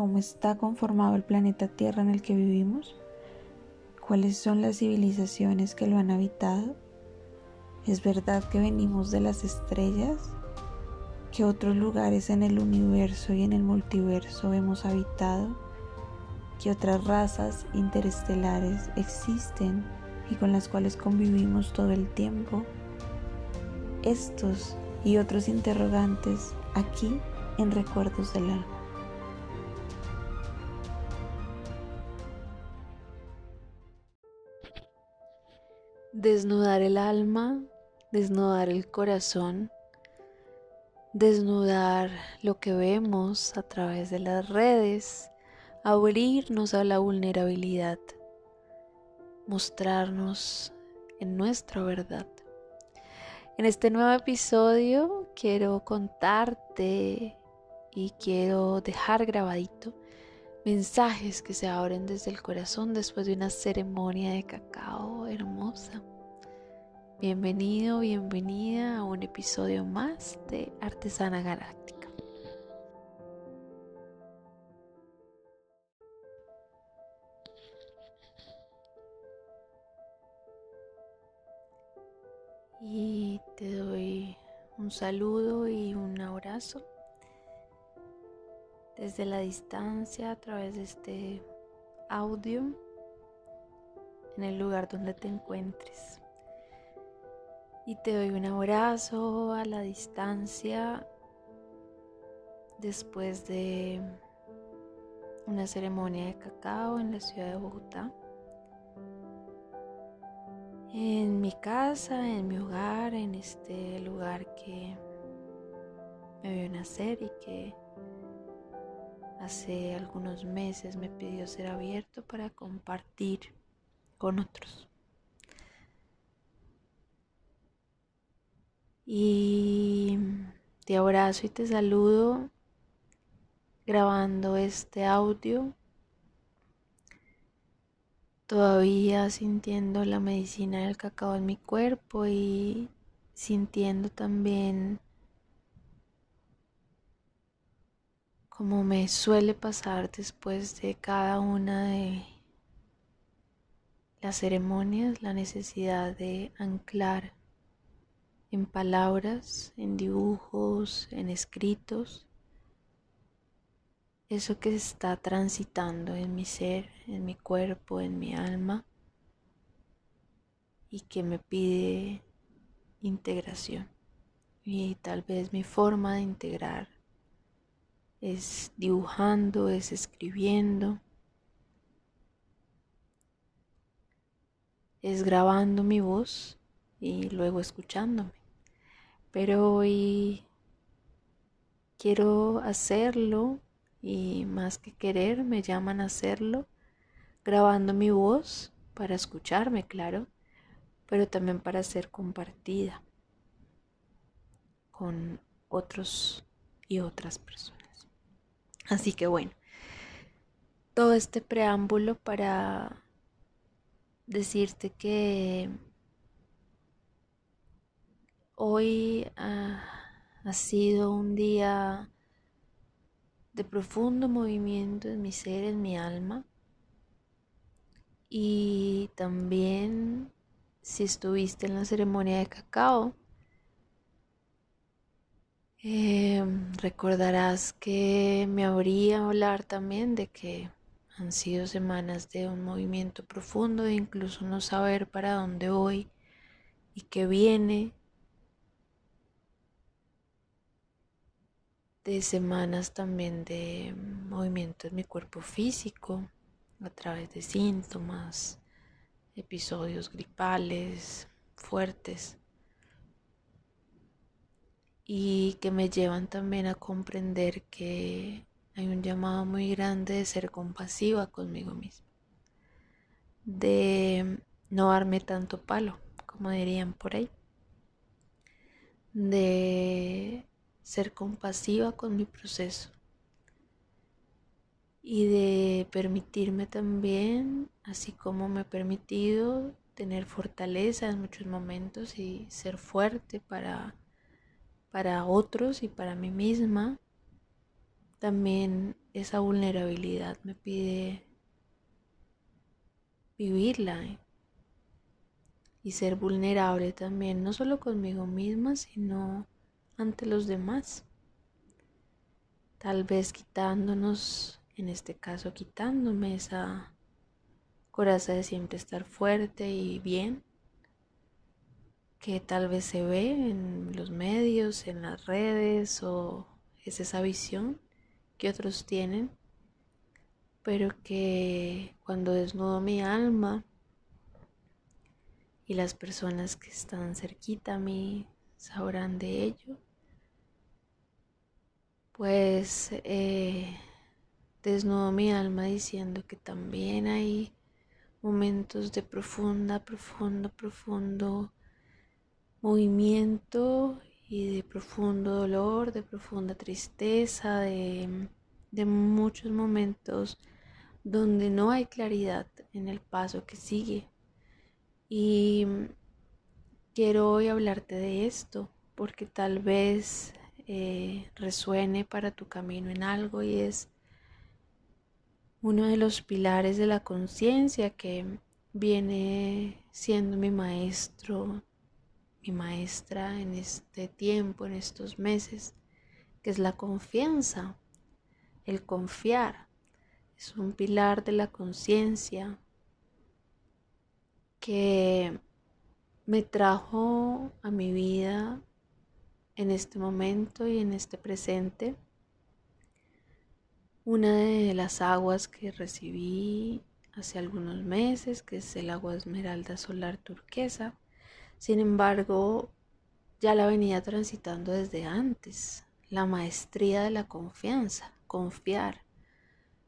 cómo está conformado el planeta Tierra en el que vivimos? ¿Cuáles son las civilizaciones que lo han habitado? ¿Es verdad que venimos de las estrellas? ¿Qué otros lugares en el universo y en el multiverso hemos habitado? ¿Qué otras razas interestelares existen y con las cuales convivimos todo el tiempo? Estos y otros interrogantes aquí en Recuerdos del Alma. Desnudar el alma, desnudar el corazón, desnudar lo que vemos a través de las redes, abrirnos a la vulnerabilidad, mostrarnos en nuestra verdad. En este nuevo episodio quiero contarte y quiero dejar grabadito mensajes que se abren desde el corazón después de una ceremonia de cacao hermosa. Bienvenido, bienvenida a un episodio más de Artesana Galáctica. Y te doy un saludo y un abrazo desde la distancia a través de este audio en el lugar donde te encuentres. Y te doy un abrazo a la distancia después de una ceremonia de cacao en la ciudad de Bogotá. En mi casa, en mi hogar, en este lugar que me vio nacer y que hace algunos meses me pidió ser abierto para compartir con otros. Y te abrazo y te saludo grabando este audio, todavía sintiendo la medicina del cacao en mi cuerpo y sintiendo también como me suele pasar después de cada una de las ceremonias, la necesidad de anclar en palabras, en dibujos, en escritos, eso que está transitando en mi ser, en mi cuerpo, en mi alma y que me pide integración. Y tal vez mi forma de integrar es dibujando, es escribiendo, es grabando mi voz y luego escuchándome. Pero hoy quiero hacerlo y más que querer me llaman a hacerlo grabando mi voz para escucharme, claro, pero también para ser compartida con otros y otras personas. Así que bueno, todo este preámbulo para decirte que hoy ha, sido un día de profundo movimiento en mi ser, en mi alma. Y también si estuviste en la ceremonia de cacao, Em, recordarás que me habría hablar también de que han sido semanas de un movimiento profundo de incluso no saber para dónde voy y qué viene. De semanas también de movimiento en mi cuerpo físico a través de síntomas, episodios gripales fuertes y que me llevan también a comprender que hay un llamado muy grande de ser compasiva conmigo misma, de no darme tanto palo, como dirían por ahí, de ser compasiva con mi proceso y de permitirme también, así como me he permitido, tener fortaleza en muchos momentos y ser fuerte para para otros y para mí misma, también esa vulnerabilidad me pide vivirla ¿eh? y ser vulnerable también, no solo conmigo misma, sino ante los demás. Tal vez quitándonos, en este caso quitándome esa coraza de siempre estar fuerte y bien, que tal vez se ve en los medios, en las redes o es esa visión que otros tienen, pero que cuando desnudo mi alma y las personas que están cerquita a mí sabrán de ello, pues eh, desnudo mi alma diciendo que también hay momentos de profunda, profundo, profundo movimiento y de profundo dolor, de profunda tristeza, de, de muchos momentos donde no hay claridad en el paso que sigue. Y quiero hoy hablarte de esto porque tal vez eh, resuene para tu camino en algo y es uno de los pilares de la conciencia que viene siendo mi maestro, mi maestra en este tiempo, en estos meses, que es la confianza, el confiar. Es un pilar de la conciencia que me trajo a mi vida en este momento y en este presente una de las aguas que recibí hace algunos meses, que es el agua esmeralda solar turquesa. Sin embargo, ya la venía transitando desde antes. La maestría de la confianza, confiar.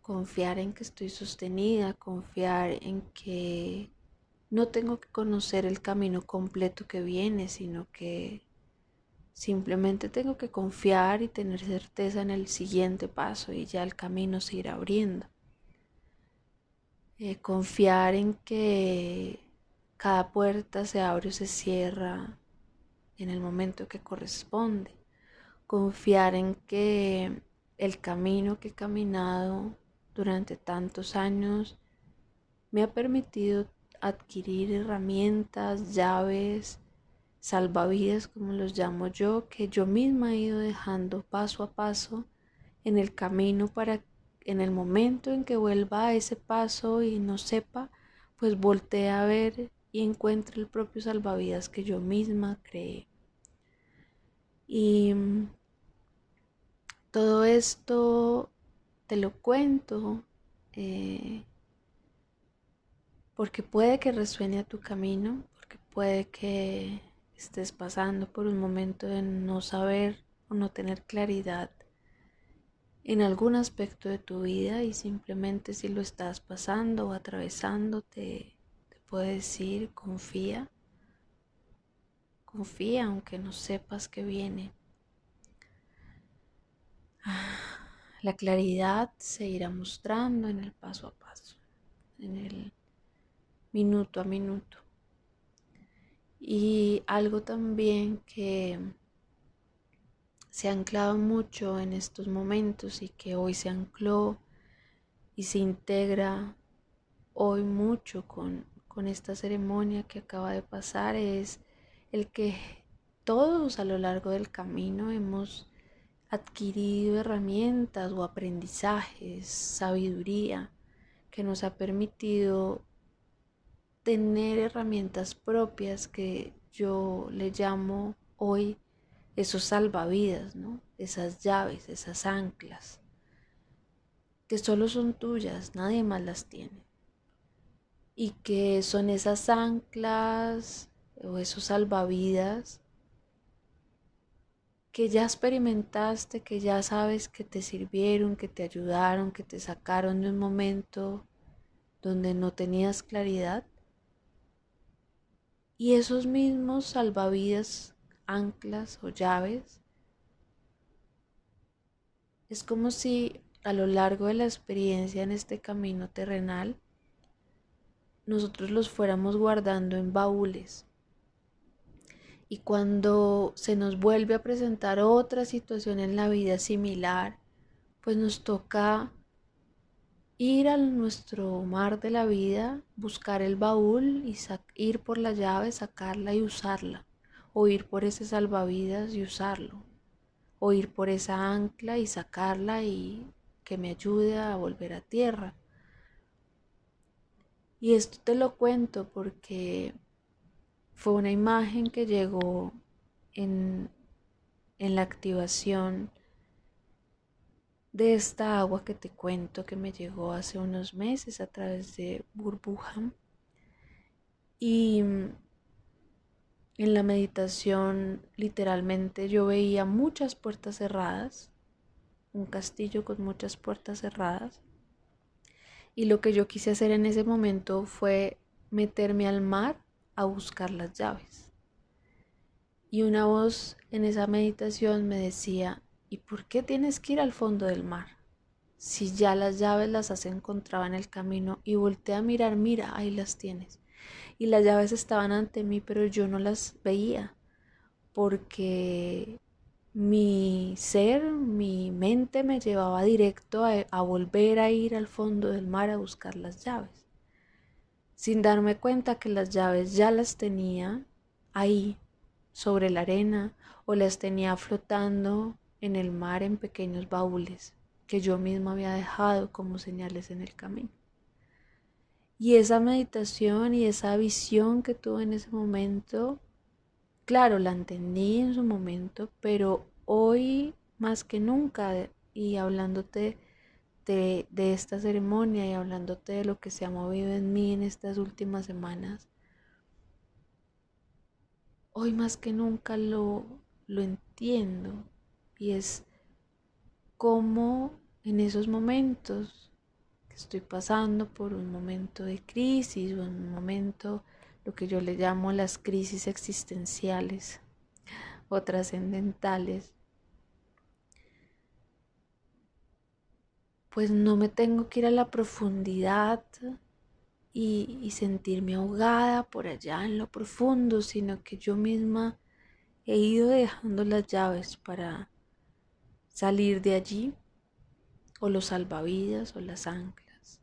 Confiar en que estoy sostenida, confiar en que no tengo que conocer el camino completo que viene, sino que Simplemente tengo que confiar y tener certeza en el siguiente paso y ya el camino se irá abriendo. Eh, confiar en que cada puerta se abre o se cierra en el momento que corresponde. Confiar en que el camino que he caminado durante tantos años me ha permitido adquirir herramientas, llaves, salvavidas, como los llamo yo, que yo misma he ido dejando paso a paso en el camino para en el momento en que vuelva a ese paso y no sepa, pues voltee a ver y encuentre el propio salvavidas que yo misma creé. Y mm, todo esto te lo cuento eh, porque puede que resuene a tu camino, porque puede que estés pasando por un momento de no saber o no tener claridad en algún aspecto de tu vida y simplemente si lo estás pasando o atravesando te, te puedo decir confía, confía aunque no sepas que viene. La claridad se irá mostrando en el paso a paso, en el minuto a minuto. Y algo también que se ha anclado mucho en estos momentos y que hoy se ancló y se integra hoy mucho con, con esta ceremonia que acaba de pasar es el que todos a lo largo del camino hemos adquirido herramientas o aprendizajes, sabiduría que nos ha permitido tener herramientas propias que yo le llamo hoy esos salvavidas, ¿no? Esas llaves, esas anclas, que solo son tuyas, nadie más las tiene. Y que son esas anclas o esos salvavidas que ya experimentaste, que ya sabes que te sirvieron, que te ayudaron, que te sacaron de un momento donde no tenías claridad. Y esos mismos salvavidas, anclas o llaves, es como si a lo largo de la experiencia en este camino terrenal, nosotros los fuéramos guardando en baúles. Y cuando se nos vuelve a presentar otra situación en la vida similar, pues nos toca ir a nuestro mar de la vida, buscar el baúl y ir por la llave, sacarla y usarla, o ir por ese salvavidas y usarlo, o ir por esa ancla y sacarla y que me ayude a volver a tierra. Y esto te lo cuento porque fue una imagen que llegó en, en la activación de esta agua que te cuento que me llegó hace unos meses a través de burbuja. Y en la meditación literalmente yo veía muchas puertas cerradas, un castillo con muchas puertas cerradas. Y lo que yo quise hacer en ese momento fue meterme al mar a buscar las llaves. Y una voz en esa meditación me decía, ¿Y por qué tienes que ir al fondo del mar? Si ya las llaves las has encontrado en el camino y volteé a mirar, mira, ahí las tienes. Y las llaves estaban ante mí, pero yo no las veía, porque mi ser, mi mente me llevaba directo a, volver a ir al fondo del mar a buscar las llaves, sin darme cuenta que las llaves ya las tenía ahí, sobre la arena, o las tenía flotando en el mar en pequeños baúles que yo mismo había dejado como señales en el camino. Y esa meditación y esa visión que tuve en ese momento, claro, la entendí en su momento, pero hoy más que nunca, y hablándote de, esta ceremonia y hablándote de lo que se ha movido en mí en estas últimas semanas, hoy más que nunca lo, entiendo y es como en esos momentos que estoy pasando por un momento de crisis o un momento, lo que yo le llamo las crisis existenciales o trascendentales, pues no me tengo que ir a la profundidad y, y, sentirme ahogada por allá en lo profundo, sino que yo misma he ido dejando las llaves para salir de allí, o los salvavidas o las anclas,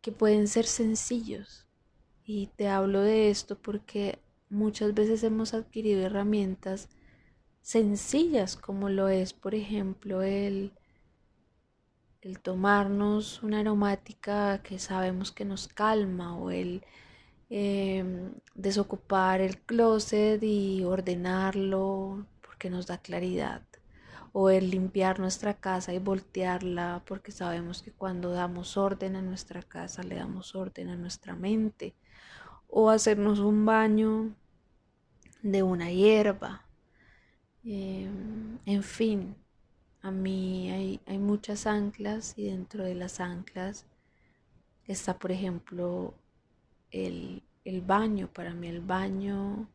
que pueden ser sencillos. Y te hablo de esto porque muchas veces hemos adquirido herramientas sencillas como lo es, por ejemplo, el, el tomarnos una aromática que sabemos que nos calma o el em, desocupar el closet y ordenarlo que nos da claridad, o el limpiar nuestra casa y voltearla, porque sabemos que cuando damos orden a nuestra casa le damos orden a nuestra mente, o hacernos un baño de una hierba. Em, en fin, a mí hay, hay muchas anclas y dentro de las anclas está, por ejemplo, el, el baño. Para mí el baño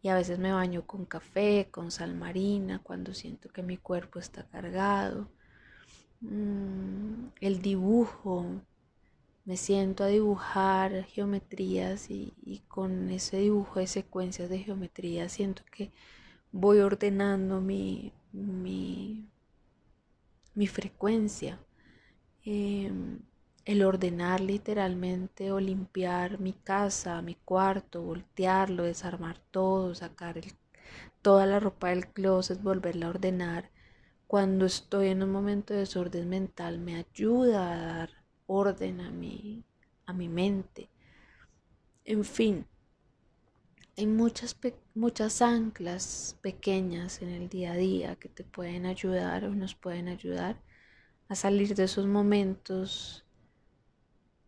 y a veces me baño con café, con sal marina, cuando siento que mi cuerpo está cargado. Mm, el dibujo, me siento a dibujar geometrías y, con ese dibujo de secuencias de geometría siento que voy ordenando mi, mi, mi frecuencia. Em, el ordenar literalmente o limpiar mi casa, mi cuarto, voltearlo, desarmar todo, sacar toda la ropa del closet, volverla a ordenar. Cuando estoy en un momento de desorden mental me ayuda a dar orden a mi, a mi mente. En fin, hay muchas, muchas anclas pequeñas en el día a día que te pueden ayudar o nos pueden ayudar a salir de esos momentos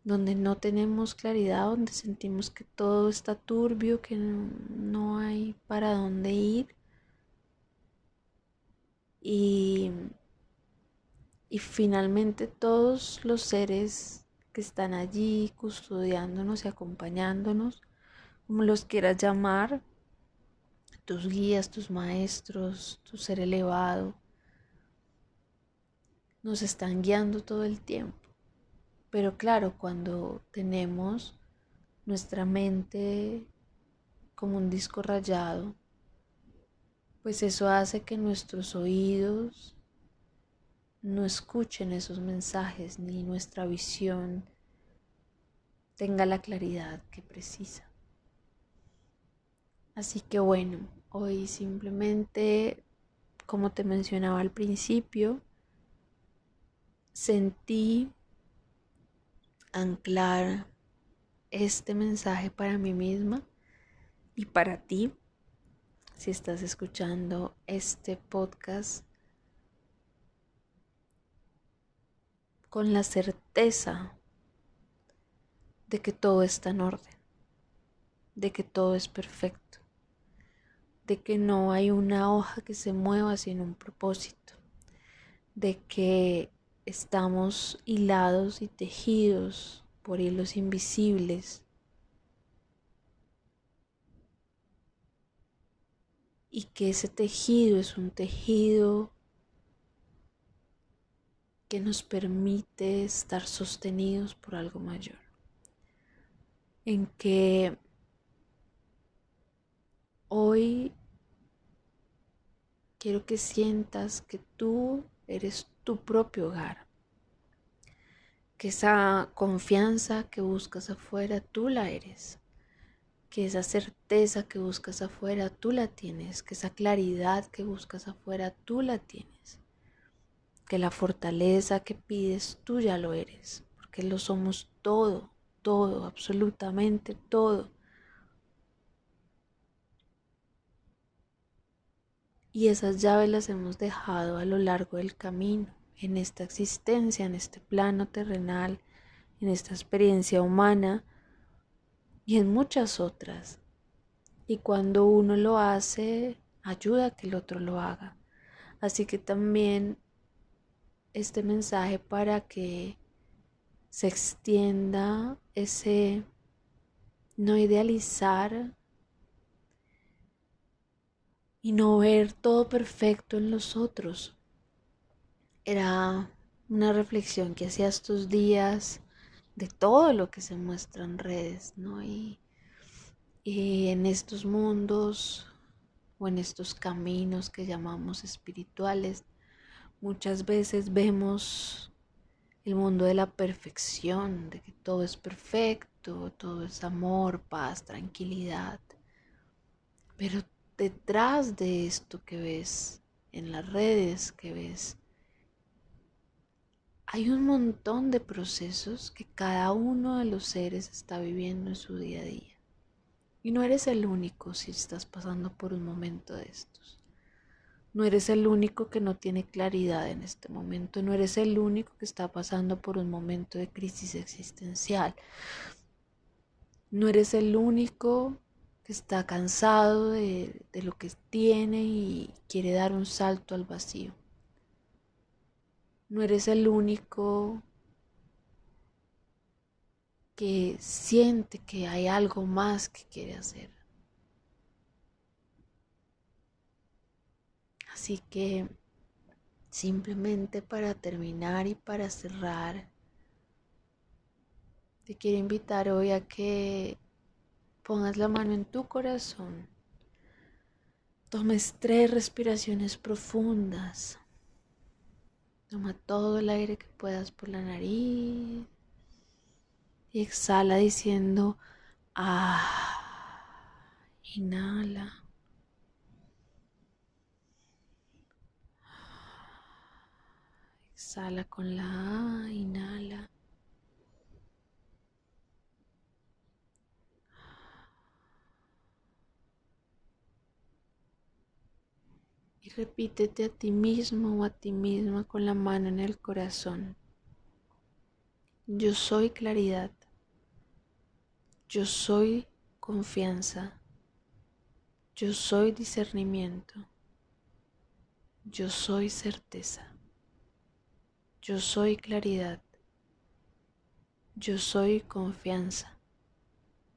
donde no tenemos claridad, donde sentimos que todo está turbio, que no hay para dónde ir. Y, y finalmente todos los seres que están allí custodiándonos y acompañándonos, como los quieras llamar, tus guías, tus maestros, tu ser elevado, nos están guiando todo el tiempo. Pero claro, cuando tenemos nuestra mente como un disco rayado, pues eso hace que nuestros oídos no escuchen esos mensajes ni nuestra visión tenga la claridad que precisa. Así que bueno, hoy simplemente, como te mencionaba al principio, sentí anclar este mensaje para mí misma y para ti, si estás escuchando este podcast con la certeza de que todo está en orden, de que todo es perfecto, de que no hay una hoja que se mueva sin un propósito, de que estamos hilados y tejidos por hilos invisibles. Y que ese tejido es un tejido que nos permite estar sostenidos por algo mayor, en que hoy quiero que sientas que tú eres tu propio hogar, que esa confianza que buscas afuera tú la eres, que esa certeza que buscas afuera tú la tienes, que esa claridad que buscas afuera tú la tienes que la fortaleza que pides tú ya lo eres, porque lo somos todo, todo, absolutamente todo. Y esas llaves las hemos dejado a lo largo del camino, en esta existencia, en este plano terrenal, en esta experiencia humana y en muchas otras. Y cuando uno lo hace, ayuda a que el otro lo haga. Así que también este mensaje para que se extienda ese no idealizar y no ver todo perfecto en los otros. Era una reflexión que hacía estos días de todo lo que se muestra en redes, ¿no? Y, y en estos mundos o en estos caminos que llamamos espirituales, Muchas veces vemos el mundo de la perfección, de que todo es perfecto, todo es amor, paz, tranquilidad. Pero detrás de esto que ves en las redes, que ves, hay un montón de procesos que cada uno de los seres está viviendo en su día a día. Y no eres el único si estás pasando por un momento de estos. No eres el único que no tiene claridad en este momento, no eres el único que está pasando por un momento de crisis existencial. No eres el único que está cansado de, lo que tiene y quiere dar un salto al vacío. No eres el único que siente que hay algo más que quiere hacer. Así que simplemente para terminar y para cerrar, te quiero invitar hoy a que pongas la mano en tu corazón, tomes tres respiraciones profundas, toma todo el aire que puedas por la nariz. Y exhala diciendo, ah, inhala. Exhala con la A, inhala. Y repítete a ti mismo o a ti misma con la mano en el corazón. Yo soy claridad. Yo soy confianza. Yo soy discernimiento. Yo soy certeza. Yo soy claridad. Yo soy confianza.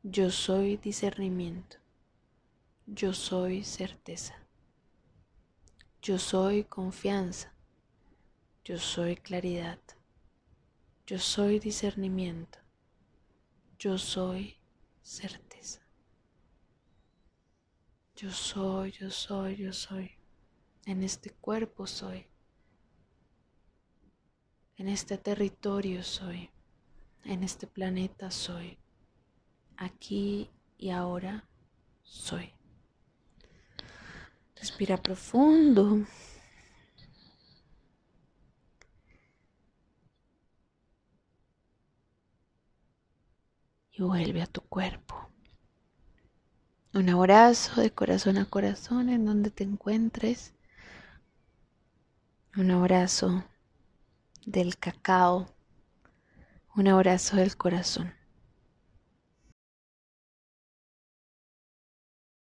Yo soy discernimiento. Yo soy certeza. Yo soy confianza. Yo soy claridad. Yo soy discernimiento. Yo soy certeza. Yo soy, yo soy, yo soy. En este cuerpo soy. En este territorio soy. En este planeta soy. Aquí y ahora soy. Respira profundo. Y vuelve a tu cuerpo. Un abrazo de corazón a corazón en donde te encuentres. Un abrazo del cacao. Un abrazo del corazón.